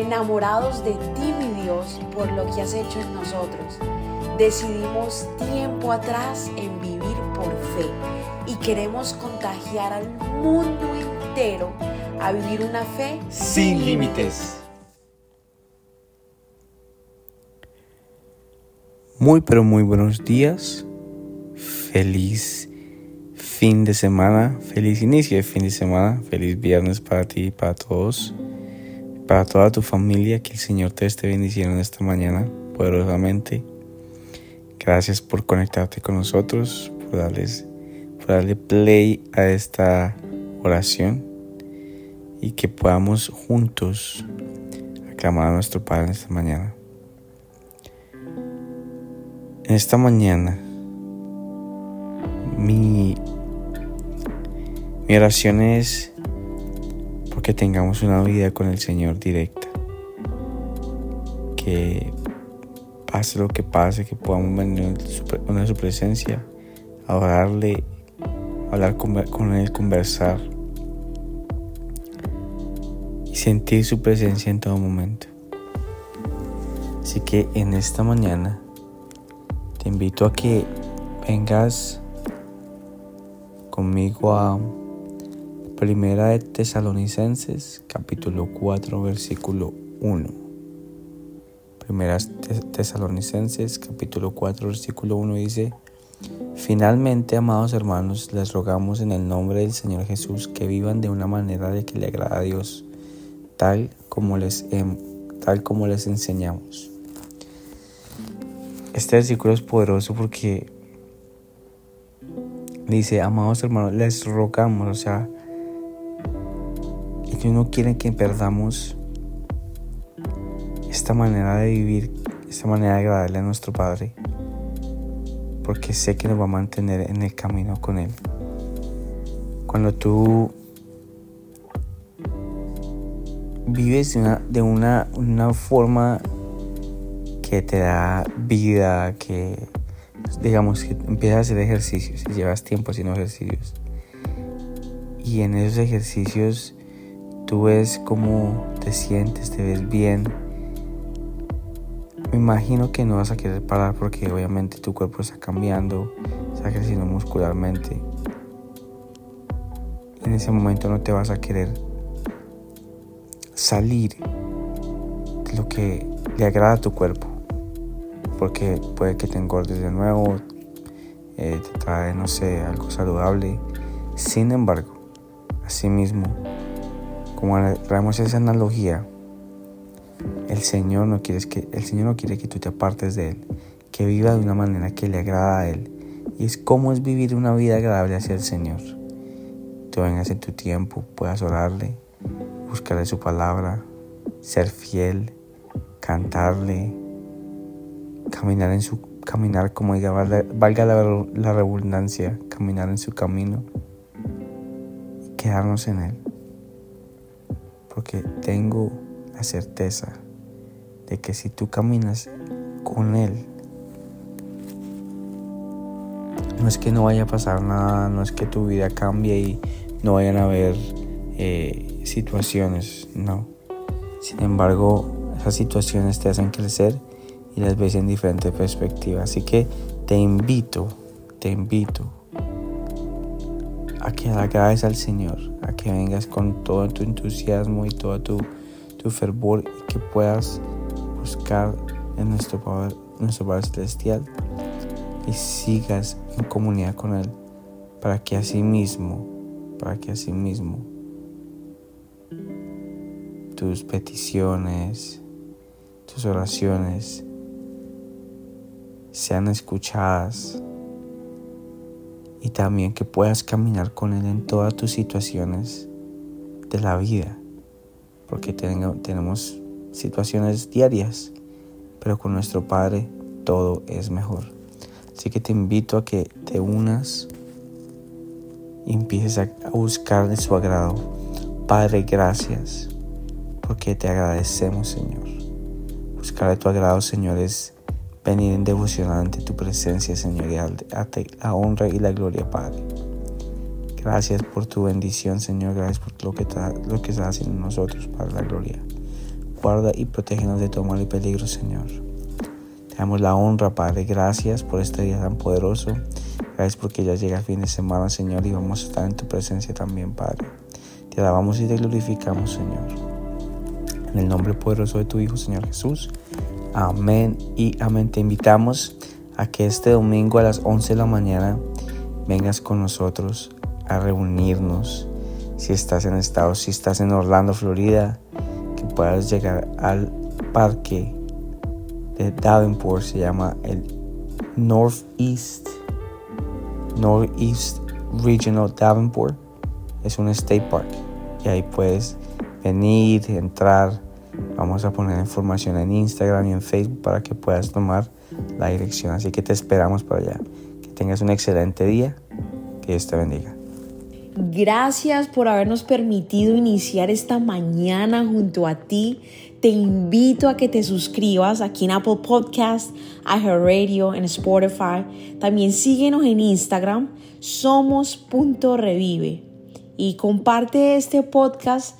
enamorados de ti, mi Dios, por lo que has hecho en nosotros. Decidimos tiempo atrás en vivir por fe y queremos contagiar al mundo entero a vivir una fe sin límites. Muy pero muy buenos días. Feliz fin de semana, feliz inicio de fin de semana, feliz viernes para ti y para todos, para toda tu familia, que el Señor te esté bendiciendo esta mañana poderosamente. Gracias por conectarte con nosotros, por, darles, por darle play a esta oración y que podamos juntos aclamar a nuestro Padre esta mañana. En esta mañana, mi, mi oración es porque tengamos una vida con el Señor directa. Que pase lo que pase, que podamos venir a su presencia, adorarle, hablar con Él, conversar y sentir su presencia en todo momento. Así que en esta mañana te invito a que vengas conmigo a Primera de Tesalonicenses, capítulo 4, versículo 1. Primera de Tesalonicenses, capítulo 4, versículo 1 dice, Finalmente, amados hermanos, les rogamos en el nombre del Señor Jesús que vivan de una manera de que le agrada a Dios, tal como les, tal como les enseñamos. Este versículo es poderoso porque dice, amados hermanos, les rogamos, o sea, ellos no quieren que perdamos esta manera de vivir, esta manera de agradarle a nuestro Padre, porque sé que nos va a mantener en el camino con Él. Cuando tú vives de una, de una, una forma que te da vida, que digamos que empiezas a hacer ejercicios y llevas tiempo haciendo ejercicios. Y en esos ejercicios tú ves cómo te sientes, te ves bien. Me imagino que no vas a querer parar porque obviamente tu cuerpo está cambiando, está creciendo muscularmente. En ese momento no te vas a querer salir de lo que le agrada a tu cuerpo porque puede que te engordes de nuevo, eh, te trae, no sé, algo saludable. Sin embargo, mismo como traemos esa analogía, el Señor no quiere que el Señor no quiere que tú te apartes de él, que viva de una manera que le agrada a él. Y es como es vivir una vida agradable hacia el Señor. Tú vengas en tu tiempo, puedas orarle, buscarle su palabra, ser fiel, cantarle, caminar en su caminar como diga, valga la, la redundancia, caminar en su camino y quedarnos en él. Porque tengo la certeza de que si tú caminas con él, no es que no vaya a pasar nada, no es que tu vida cambie y no vayan a haber eh, situaciones, no. Sin embargo, esas situaciones te hacen crecer y las ves en diferentes perspectivas. Así que te invito, te invito a que le agrades al Señor, a que vengas con todo tu entusiasmo y todo tu, tu fervor y que puedas buscar en nuestro Padre, nuestro Padre Celestial y sigas en comunidad con Él para que así mismo, para que así mismo tus peticiones, tus oraciones sean escuchadas y también que puedas caminar con Él en todas tus situaciones de la vida, porque tenemos situaciones diarias, pero con nuestro Padre todo es mejor. Así que te invito a que te unas y empieces a buscar de su agrado. Padre, gracias, porque te agradecemos, Señor. Buscar de tu agrado, Señor, es venir en devoción ante tu presencia, Señor, y a la honra y la gloria, Padre. Gracias por tu bendición, Señor. Gracias por lo que, lo que estás haciendo en nosotros, para la gloria. guarda y protégenos de todo mal y peligro, Señor. Te damos la honra, Padre. Gracias por este día tan poderoso. Gracias porque ya llega el fin de semana, Señor, y vamos a estar en tu presencia también, Padre. Te alabamos y te glorificamos, Señor. En el nombre poderoso de tu Hijo, Señor Jesús. Amén y amén. Te invitamos a que este domingo a las 11 de la mañana vengas con nosotros a reunirnos. Si estás en Estados, si estás en Orlando, Florida, que puedas llegar al parque de Davenport, se llama el Northeast, Northeast Regional Davenport. Es un state park y ahí puedes venir, entrar. Vamos a poner información en Instagram y en Facebook para que puedas tomar la dirección. Así que te esperamos para allá. Que tengas un excelente día. Que Dios te bendiga. Gracias por habernos permitido iniciar esta mañana junto a ti. Te invito a que te suscribas aquí en Apple Podcast, Radio, en Spotify. También síguenos en Instagram, somos.revive. Y comparte este podcast